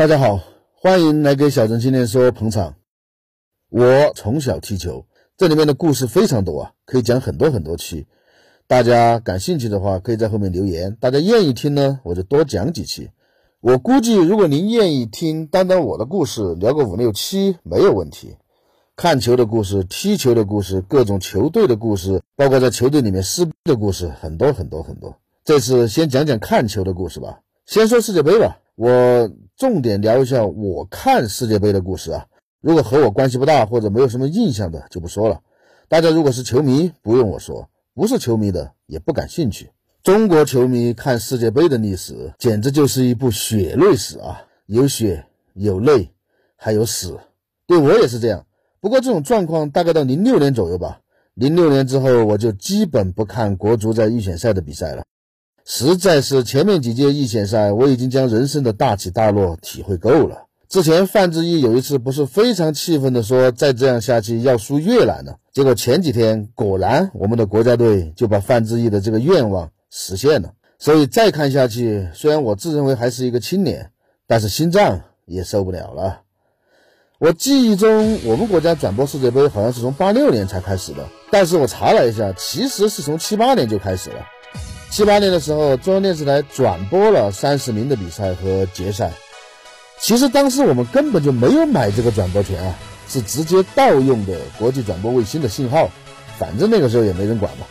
大家好，欢迎来给小陈青年说捧场。我从小踢球，这里面的故事非常多啊，可以讲很多很多期。大家感兴趣的话，可以在后面留言。大家愿意听呢，我就多讲几期。我估计，如果您愿意听单单我的故事，聊个五六期没有问题。看球的故事，踢球的故事，各种球队的故事，包括在球队里面撕逼的故事，很多很多很多。这次先讲讲看球的故事吧。先说世界杯吧，我重点聊一下我看世界杯的故事啊。如果和我关系不大或者没有什么印象的就不说了。大家如果是球迷，不用我说；不是球迷的也不感兴趣。中国球迷看世界杯的历史，简直就是一部血泪史啊！有血有泪，还有死。对我也是这样。不过这种状况大概到零六年左右吧。零六年之后，我就基本不看国足在预选赛的比赛了。实在是前面几届预选赛，我已经将人生的大起大落体会够了。之前范志毅有一次不是非常气愤地说：“再这样下去要输越南了。”结果前几天果然我们的国家队就把范志毅的这个愿望实现了。所以再看下去，虽然我自认为还是一个青年，但是心脏也受不了了。我记忆中，我们国家转播世界杯好像是从八六年才开始的，但是我查了一下，其实是从七八年就开始了。七八年的时候，中央电视台转播了三十名的比赛和决赛。其实当时我们根本就没有买这个转播权啊，是直接盗用的国际转播卫星的信号，反正那个时候也没人管嘛。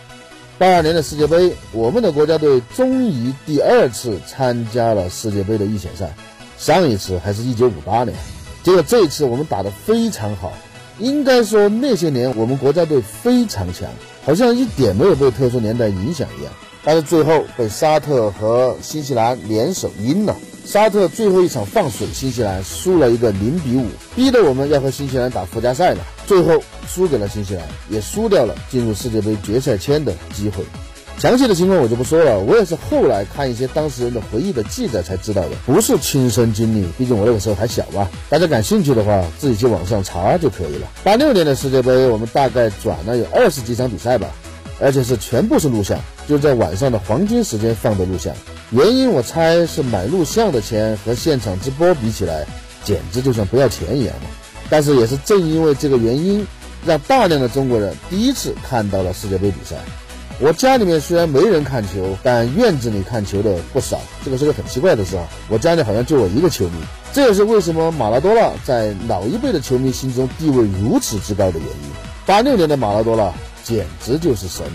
八二年的世界杯，我们的国家队终于第二次参加了世界杯的预选赛，上一次还是一九五八年。结果这一次我们打得非常好，应该说那些年我们国家队非常强，好像一点没有被特殊年代影响一样。但是最后被沙特和新西兰联手阴了，沙特最后一场放水，新西兰输了一个零比五，逼得我们要和新西兰打附加赛了，最后输给了新西兰，也输掉了进入世界杯决赛圈的机会。详细的情况我就不说了，我也是后来看一些当事人的回忆的记载才知道的，不是亲身经历。毕竟我那个时候还小嘛。大家感兴趣的话，自己去网上查就可以了。八六年的世界杯，我们大概转了有二十几场比赛吧，而且是全部是录像，就在晚上的黄金时间放的录像。原因我猜是买录像的钱和现场直播比起来，简直就像不要钱一样嘛。但是也是正因为这个原因，让大量的中国人第一次看到了世界杯比赛。我家里面虽然没人看球，但院子里看球的不少。这个是个很奇怪的事啊！我家里好像就我一个球迷，这也是为什么马拉多纳在老一辈的球迷心中地位如此之高的原因。八六年的马拉多纳简直就是神，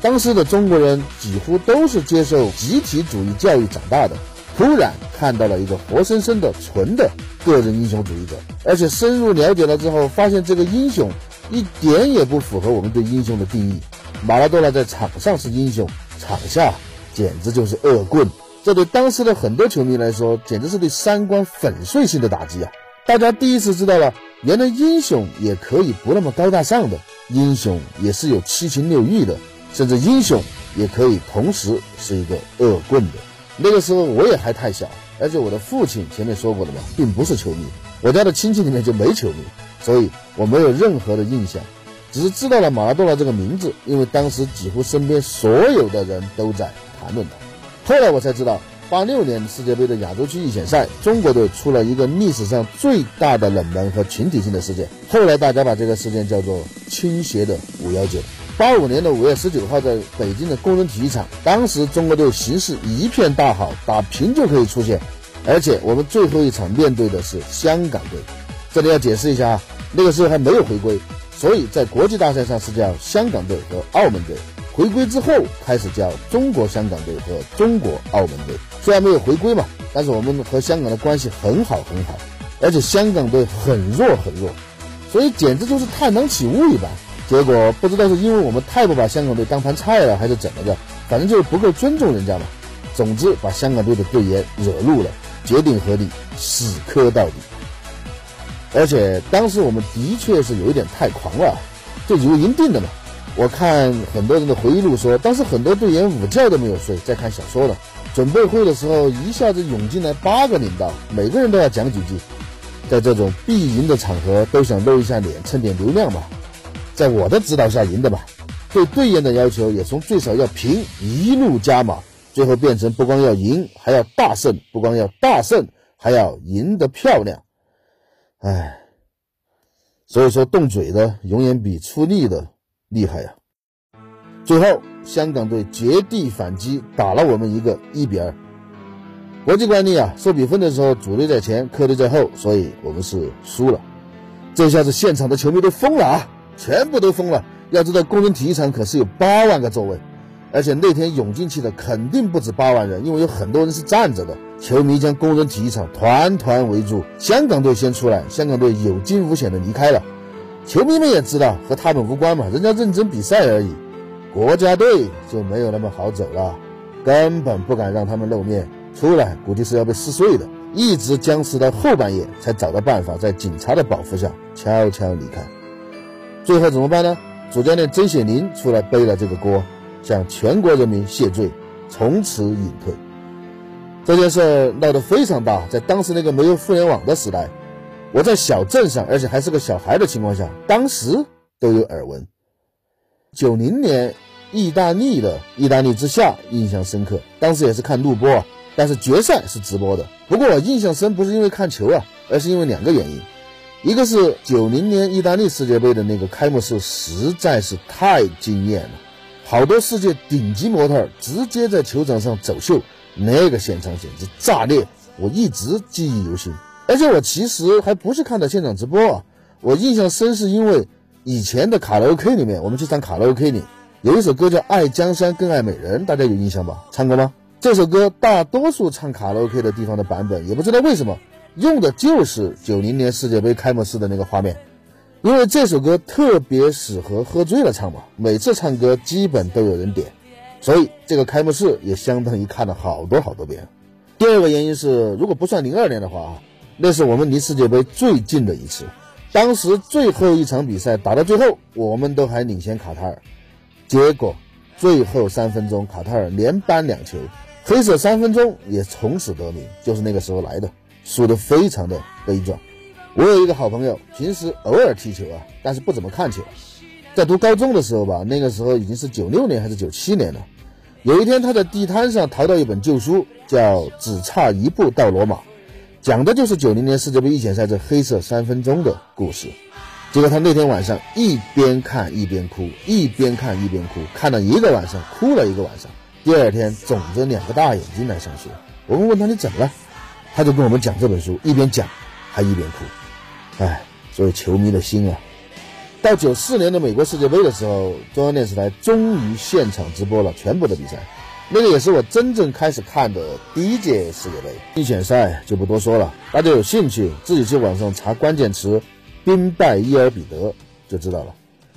当时的中国人几乎都是接受集体主义教育长大的，突然看到了一个活生生的纯的个人英雄主义者，而且深入了解了之后，发现这个英雄一点也不符合我们对英雄的定义。马拉多纳在场上是英雄，场下简直就是恶棍。这对当时的很多球迷来说，简直是对三观粉碎性的打击啊！大家第一次知道了，原来英雄也可以不那么高大上的，英雄也是有七情六欲的，甚至英雄也可以同时是一个恶棍的。那个时候我也还太小，而且我的父亲前面说过的嘛，并不是球迷，我家的亲戚里面就没球迷，所以我没有任何的印象。只是知道了马拉多纳这个名字，因为当时几乎身边所有的人都在谈论他。后来我才知道，八六年世界杯的亚洲区预选赛，中国队出了一个历史上最大的冷门和群体性的事件。后来大家把这个事件叫做“倾斜的五幺九”。八五年的五月十九号，在北京的工人体育场，当时中国队形势一片大好，打平就可以出线，而且我们最后一场面对的是香港队。这里要解释一下啊，那个时候还没有回归。所以在国际大赛上是叫香港队和澳门队，回归之后开始叫中国香港队和中国澳门队。虽然没有回归嘛，但是我们和香港的关系很好很好，而且香港队很弱很弱，所以简直就是探囊取物一般。结果不知道是因为我们太不把香港队当盘菜了，还是怎么着，反正就是不够尊重人家嘛。总之把香港队的队员惹怒了，决定合力，死磕到底。而且当时我们的确是有一点太狂了，就以为赢定了嘛。我看很多人的回忆录说，当时很多队员午觉都没有睡，在看小说了。准备会的时候，一下子涌进来八个领导，每个人都要讲几句。在这种必赢的场合，都想露一下脸，蹭点流量嘛。在我的指导下赢的嘛。对队员的要求也从最少要平一路加码，最后变成不光要赢，还要大胜；不光要大胜，还要赢得漂亮。唉，所以说动嘴的永远比出力的厉害呀。最后，香港队绝地反击，打了我们一个一比二。国际惯例啊，收比分的时候主队在前，客队在后，所以我们是输了。这下子现场的球迷都疯了啊，全部都疯了。要知道，工人体育场可是有八万个座位。而且那天涌进去的肯定不止八万人，因为有很多人是站着的。球迷将工人体育场团团围住，香港队先出来，香港队有惊无险的离开了。球迷们也知道和他们无关嘛，人家认真比赛而已。国家队就没有那么好走了，根本不敢让他们露面出来，估计是要被撕碎的。一直僵持到后半夜，才找到办法，在警察的保护下悄悄离开。最后怎么办呢？主教练曾雪林出来背了这个锅。向全国人民谢罪，从此隐退。这件事闹得非常大，在当时那个没有互联网的时代，我在小镇上，而且还是个小孩的情况下，当时都有耳闻。九零年意大利的意大利之下印象深刻，当时也是看录播，但是决赛是直播的。不过我印象深不是因为看球啊，而是因为两个原因，一个是九零年意大利世界杯的那个开幕式实在是太惊艳了。好多世界顶级模特直接在球场上走秀，那个现场简直炸裂，我一直记忆犹新。而且我其实还不是看的现场直播啊，我印象深是因为以前的卡拉 OK 里面，我们去唱卡拉 OK 里有一首歌叫《爱江山更爱美人》，大家有印象吧？唱过吗？这首歌大多数唱卡拉 OK 的地方的版本，也不知道为什么用的就是九零年世界杯开幕式的那个画面。因为这首歌特别适合喝醉了唱嘛，每次唱歌基本都有人点，所以这个开幕式也相当于看了好多好多遍。第二个原因是，如果不算零二年的话啊，那是我们离世界杯最近的一次。当时最后一场比赛打到最后，我们都还领先卡塔尔，结果最后三分钟卡塔尔连扳两球，黑色三分钟也从此得名，就是那个时候来的，输得非常的悲壮。我有一个好朋友，平时偶尔踢球啊，但是不怎么看球。在读高中的时候吧，那个时候已经是九六年还是九七年了。有一天，他在地摊上淘到一本旧书，叫《只差一步到罗马》，讲的就是九零年世界杯预选赛这黑色三分钟的故事。结果他那天晚上一边看一边哭，一边看一边哭，看了一个晚上，哭了一个晚上。第二天肿着两个大眼睛来上学。我们问他你怎么了，他就跟我们讲这本书，一边讲还一边哭。唉，所以球迷的心啊，到九四年的美国世界杯的时候，中央电视台终于现场直播了全部的比赛，那个也是我真正开始看的第一届世界杯预选赛，就不多说了，大家有兴趣自己去网上查关键词“兵败伊尔比德”就知道了。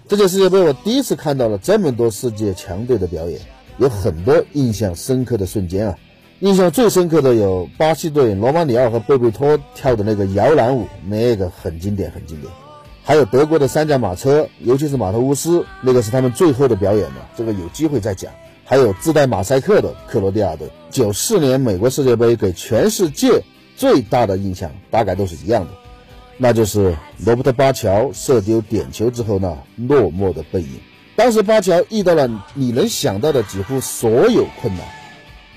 这届世界杯我第一次看到了这么多世界强队的表演，有很多印象深刻的瞬间啊。印象最深刻的有巴西队罗马里奥和贝贝托跳的那个摇篮舞，那个很经典，很经典。还有德国的三驾马车，尤其是马特乌斯，那个是他们最后的表演了。这个有机会再讲。还有自带马赛克的克罗地亚队。九四年美国世界杯给全世界最大的印象大概都是一样的，那就是罗伯特巴乔射丢点球之后那落寞的背影。当时巴乔遇到了你能想到的几乎所有困难。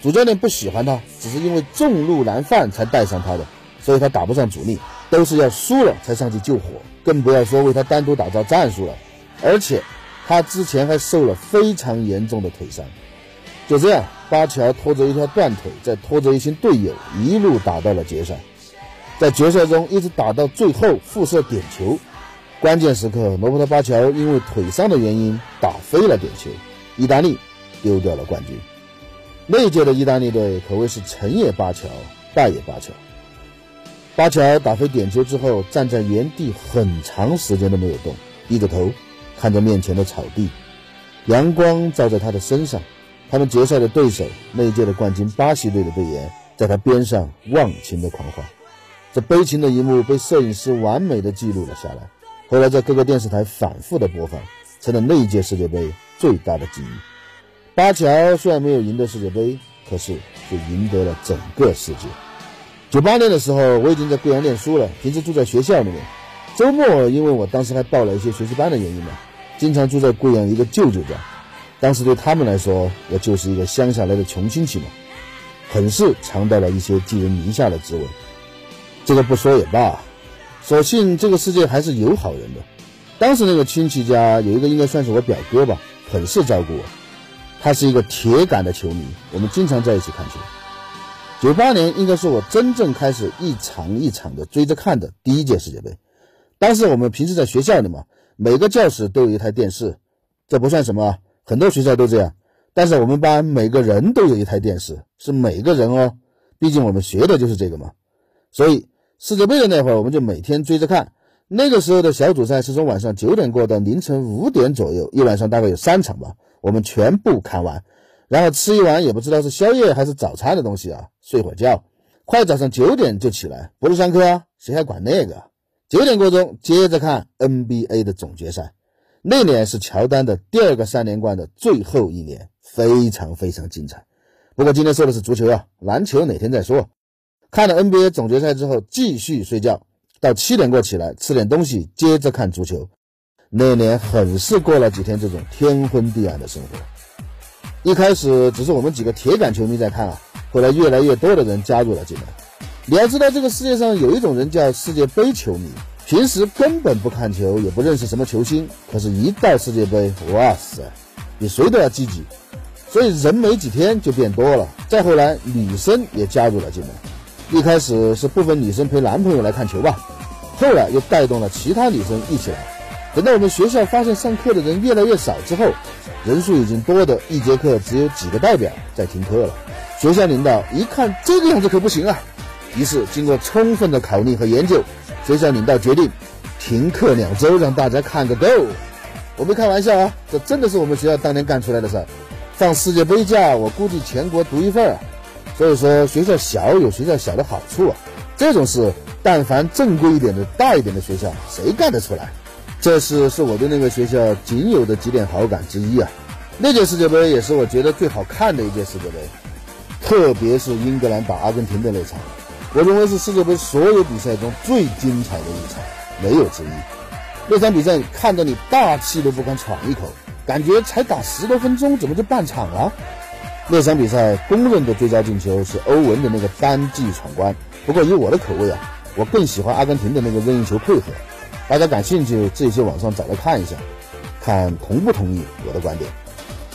主教练不喜欢他，只是因为众怒难犯才带上他的，所以他打不上主力，都是要输了才上去救火，更不要说为他单独打造战术了。而且他之前还受了非常严重的腿伤。就这样，巴乔拖着一条断腿，再拖着一群队友，一路打到了决赛。在决赛中一直打到最后复射点球，关键时刻罗伯特巴乔因为腿伤的原因打飞了点球，意大利丢掉了冠军。那届的意大利队可谓是成也巴乔，败也巴乔。巴乔打飞点球之后，站在原地很长时间都没有动，低着头看着面前的草地，阳光照在他的身上。他们决赛的对手，那一届的冠军巴西队的队员，在他边上忘情的狂欢。这悲情的一幕被摄影师完美的记录了下来，后来在各个电视台反复的播放，成了那一届世界杯最大的记忆。巴乔虽然没有赢得世界杯，可是却赢得了整个世界。九八年的时候，我已经在贵阳念书了，平时住在学校里面。周末因为我当时还报了一些学习班的原因嘛，经常住在贵阳一个舅舅家。当时对他们来说，我就是一个乡下来的穷亲戚嘛，很是尝到了一些寄人篱下的滋味。这个不说也罢，所幸这个世界还是有好人的。当时那个亲戚家有一个应该算是我表哥吧，很是照顾我。他是一个铁杆的球迷，我们经常在一起看球。九八年应该是我真正开始一场一场的追着看的第一届世界杯。当时我们平时在学校里嘛，每个教室都有一台电视，这不算什么。很多学校都这样，但是我们班每个人都有一台电视，是每个人哦，毕竟我们学的就是这个嘛。所以世界杯的那会儿，我们就每天追着看。那个时候的小组赛是从晚上九点过到凌晨五点左右，一晚上大概有三场吧，我们全部看完，然后吃一碗也不知道是宵夜还是早餐的东西啊，睡会儿觉，快早上九点就起来，不是上课啊，谁还管那个？九点过钟接着看 NBA 的总决赛。那年是乔丹的第二个三连冠的最后一年，非常非常精彩。不过今天说的是足球啊，篮球哪天再说。看了 NBA 总决赛之后，继续睡觉，到七点过起来吃点东西，接着看足球。那年很是过了几天这种天昏地暗的生活。一开始只是我们几个铁杆球迷在看啊，后来越来越多的人加入了进来。你要知道，这个世界上有一种人叫世界杯球迷。平时根本不看球，也不认识什么球星，可是，一到世界杯，哇塞，比谁都要积极。所以人没几天就变多了。再后来，女生也加入了进来。一开始是部分女生陪男朋友来看球吧，后来又带动了其他女生一起来。等到我们学校发现上课的人越来越少之后，人数已经多的一节课只有几个代表在听课了。学校领导一看这个样子可不行啊，于是经过充分的考虑和研究。学校领导决定停课两周，让大家看个够。我没开玩笑啊，这真的是我们学校当年干出来的事儿。放世界杯假，我估计全国独一份啊。所以说，学校小有学校小的好处啊。这种事，但凡正规一点的、大一点的学校，谁干得出来？这是是我对那个学校仅有的几点好感之一啊。那届世界杯也是我觉得最好看的一届世界杯，特别是英格兰打阿根廷的那场。我认为是世界杯所有比赛中最精彩的一场，没有之一。那场比赛看得你大气都不敢喘一口，感觉才打十多分钟，怎么就半场了？那场比赛公认的最佳进球是欧文的那个单骑闯关。不过以我的口味啊，我更喜欢阿根廷的那个任意球配合。大家感兴趣，自己去网上找来看一下，看同不同意我的观点。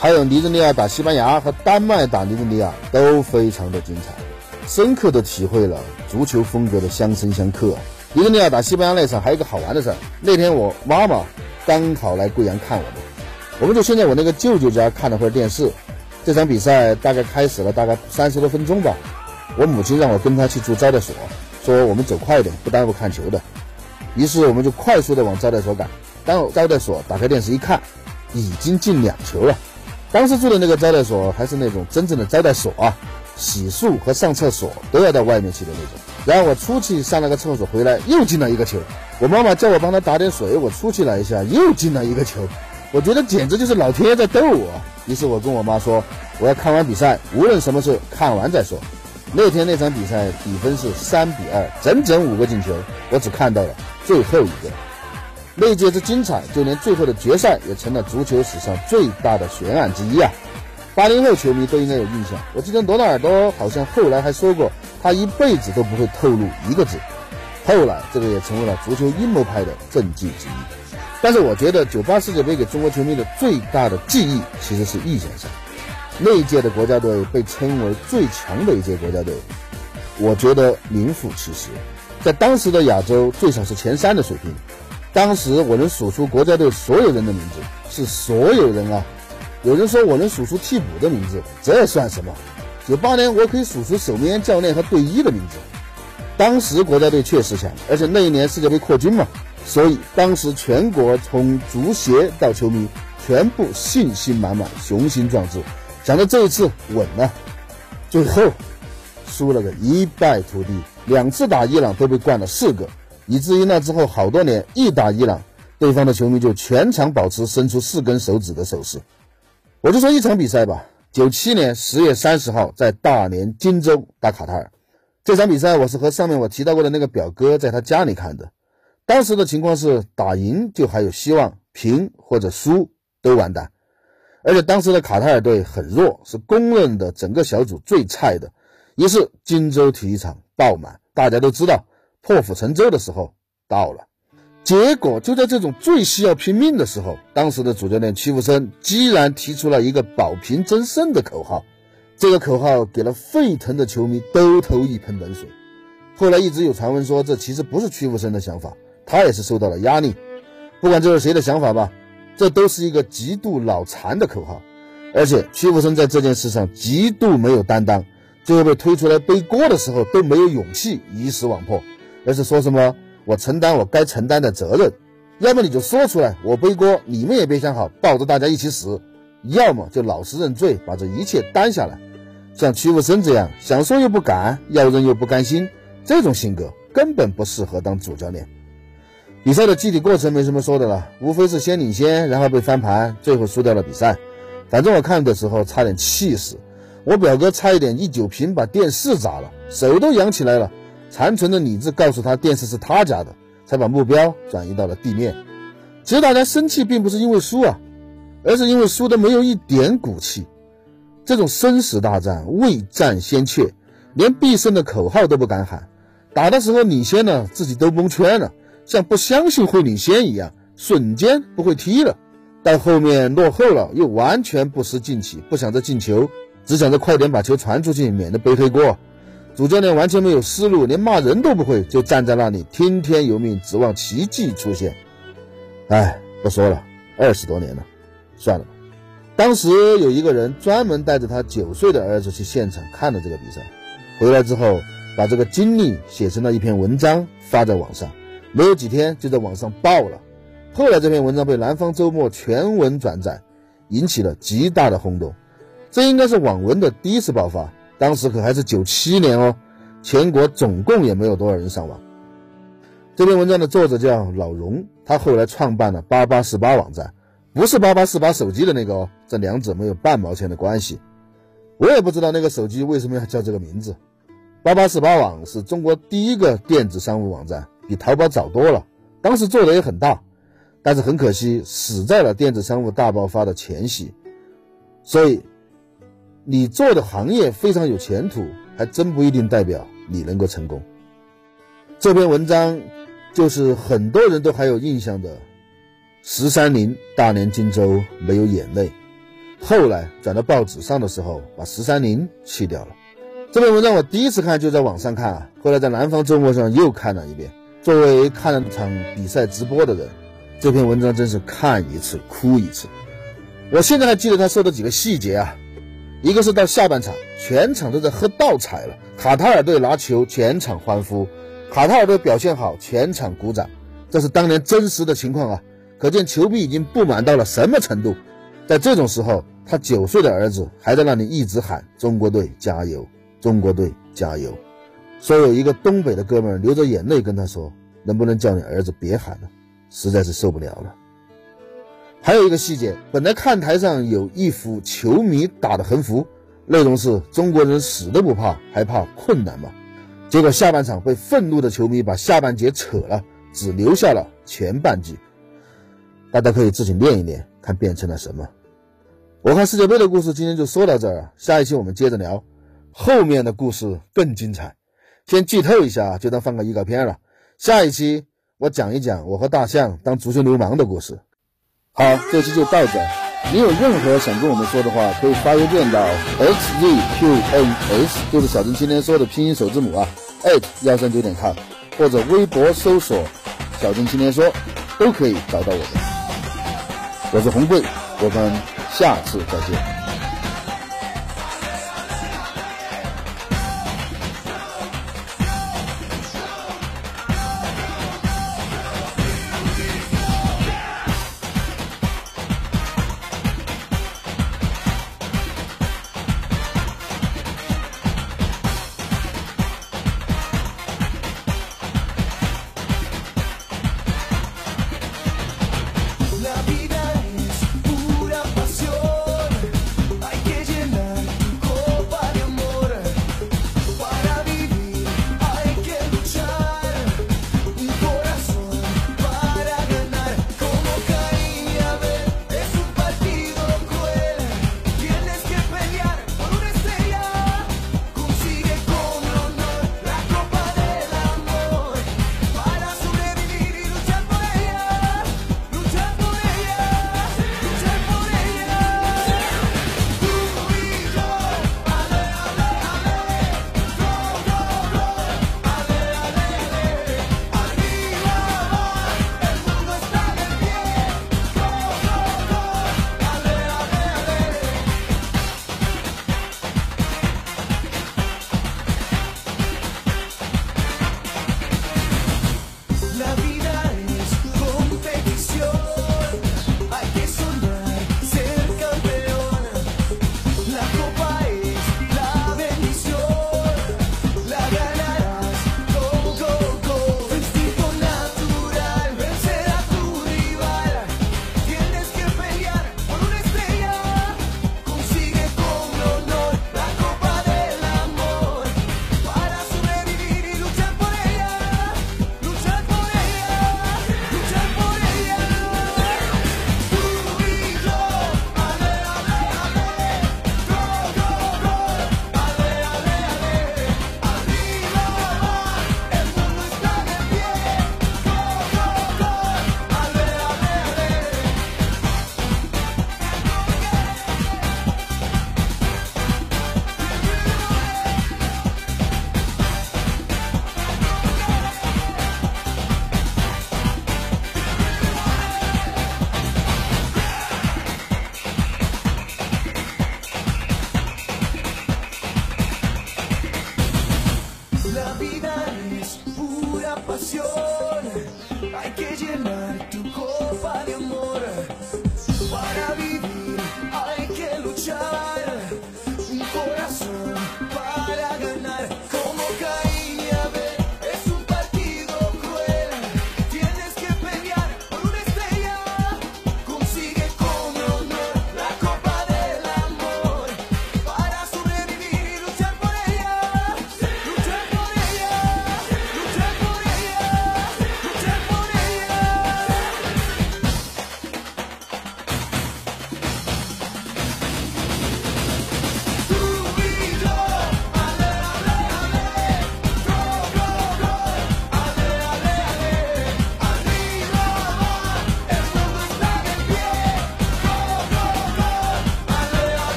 还有尼日利亚打西班牙和丹麦打尼日利亚都非常的精彩。深刻的体会了足球风格的相生相克。尼日利亚打西班牙那场还有一个好玩的事儿，那天我妈妈刚好来贵阳看我们，我们就先在我那个舅舅家看了会儿电视。这场比赛大概开始了大概三十多分钟吧，我母亲让我跟她去住招待所，说我们走快一点，不耽误看球的。于是我们就快速的往招待所赶。当招待所打开电视一看，已经进两球了。当时住的那个招待所还是那种真正的招待所啊。洗漱和上厕所都要到外面去的那种。然后我出去上了个厕所，回来又进了一个球。我妈妈叫我帮她打点水，我出去了一下，又进了一个球。我觉得简直就是老天爷在逗我。于是我跟我妈说，我要看完比赛，无论什么事看完再说。那天那场比赛比分是三比二，整整五个进球，我只看到了最后一个。那届之精彩，就连最后的决赛也成了足球史上最大的悬案之一啊！八零后球迷都应该有印象。我记得罗纳尔多好像后来还说过，他一辈子都不会透露一个字。后来这个也成为了足球阴谋派的政绩之一。但是我觉得九八世界杯给中国球迷的最大的记忆其实是意见上。那一届的国家队被称为最强的一届国家队，我觉得名副其实，在当时的亚洲最少是前三的水平。当时我能数出国家队所有人的名字，是所有人啊。有人说我能数出替补的名字，这算什么？九八年我可以数出守门员、教练和队医的名字。当时国家队确实强，而且那一年世界杯扩军嘛，所以当时全国从足协到球迷全部信心满满、雄心壮志，想着这一次稳了。最后输了个一败涂地，两次打伊朗都被灌了四个，以至于那之后好多年一打伊朗，对方的球迷就全场保持伸出四根手指的手势。我就说一场比赛吧，九七年十月三十号在大连金州打卡塔尔，这场比赛我是和上面我提到过的那个表哥在他家里看的，当时的情况是打赢就还有希望，平或者输都完蛋。而且当时的卡塔尔队很弱，是公认的整个小组最菜的。于是荆州体育场爆满，大家都知道破釜沉舟的时候到了。结果就在这种最需要拼命的时候，当时的主教练屈福生居然提出了一个保平争胜的口号。这个口号给了沸腾的球迷都投一盆冷水。后来一直有传闻说，这其实不是屈福生的想法，他也是受到了压力。不管这是谁的想法吧。这都是一个极度脑残的口号，而且屈福生在这件事上极度没有担当，最后被推出来背锅的时候都没有勇气鱼死网破，而是说什么我承担我该承担的责任，要么你就说出来我背锅，你们也别想好抱着大家一起死，要么就老实认罪，把这一切担下来。像屈福生这样想说又不敢，要认又不甘心，这种性格根本不适合当主教练。比赛的具体过程没什么说的了，无非是先领先，然后被翻盘，最后输掉了比赛。反正我看的时候差点气死，我表哥差一点一酒瓶把电视砸了，手都扬起来了。残存的理智告诉他电视是他家的，才把目标转移到了地面。其实大家生气并不是因为输啊，而是因为输的没有一点骨气。这种生死大战，未战先怯，连必胜的口号都不敢喊，打的时候领先了，自己都蒙圈了。像不相信会领先一样，瞬间不会踢了。到后面落后了，又完全不思进取，不想着进球，只想着快点把球传出去，免得背黑锅。主教练完全没有思路，连骂人都不会，就站在那里听天由命，指望奇迹出现。哎，不说了，二十多年了，算了吧。当时有一个人专门带着他九岁的儿子去现场看了这个比赛，回来之后把这个经历写成了一篇文章发在网上。没有几天就在网上爆了，后来这篇文章被南方周末全文转载，引起了极大的轰动。这应该是网文的第一次爆发，当时可还是九七年哦，全国总共也没有多少人上网。这篇文章的作者叫老荣，他后来创办了八八四八网站，不是八八四八手机的那个哦，这两者没有半毛钱的关系。我也不知道那个手机为什么要叫这个名字。八八四八网是中国第一个电子商务网站。比淘宝早多了，当时做的也很大，但是很可惜死在了电子商务大爆发的前夕。所以，你做的行业非常有前途，还真不一定代表你能够成功。这篇文章就是很多人都还有印象的十三陵大连荆州没有眼泪，后来转到报纸上的时候，把十三陵去掉了。这篇文章我第一次看就在网上看啊，后来在南方周末上又看了一遍。作为看了场比赛直播的人，这篇文章真是看一次哭一次。我现在还记得他说的几个细节啊，一个是到下半场，全场都在喝倒彩了，卡塔尔队拿球，全场欢呼；卡塔尔队表现好，全场鼓掌。这是当年真实的情况啊，可见球迷已经不满到了什么程度。在这种时候，他九岁的儿子还在那里一直喊“中国队加油，中国队加油”。说有一个东北的哥们流着眼泪跟他说：“能不能叫你儿子别喊了，实在是受不了了。”还有一个细节，本来看台上有一幅球迷打的横幅，内容是中国人死都不怕，还怕困难吗？结果下半场被愤怒的球迷把下半截扯了，只留下了前半句。大家可以自己练一练，看变成了什么。我看世界杯的故事今天就说到这儿，下一期我们接着聊，后面的故事更精彩。先剧透一下，就当放个预告片了。下一期我讲一讲我和大象当足球流氓的故事。好，这期就到这。你有任何想跟我们说的话，可以发邮件到 hzqns，就是小镇青年说的拼音首字母啊，at 幺三九点 com，或者微博搜索小镇青年说，都可以找到我们。我是红贵，我们下次再见。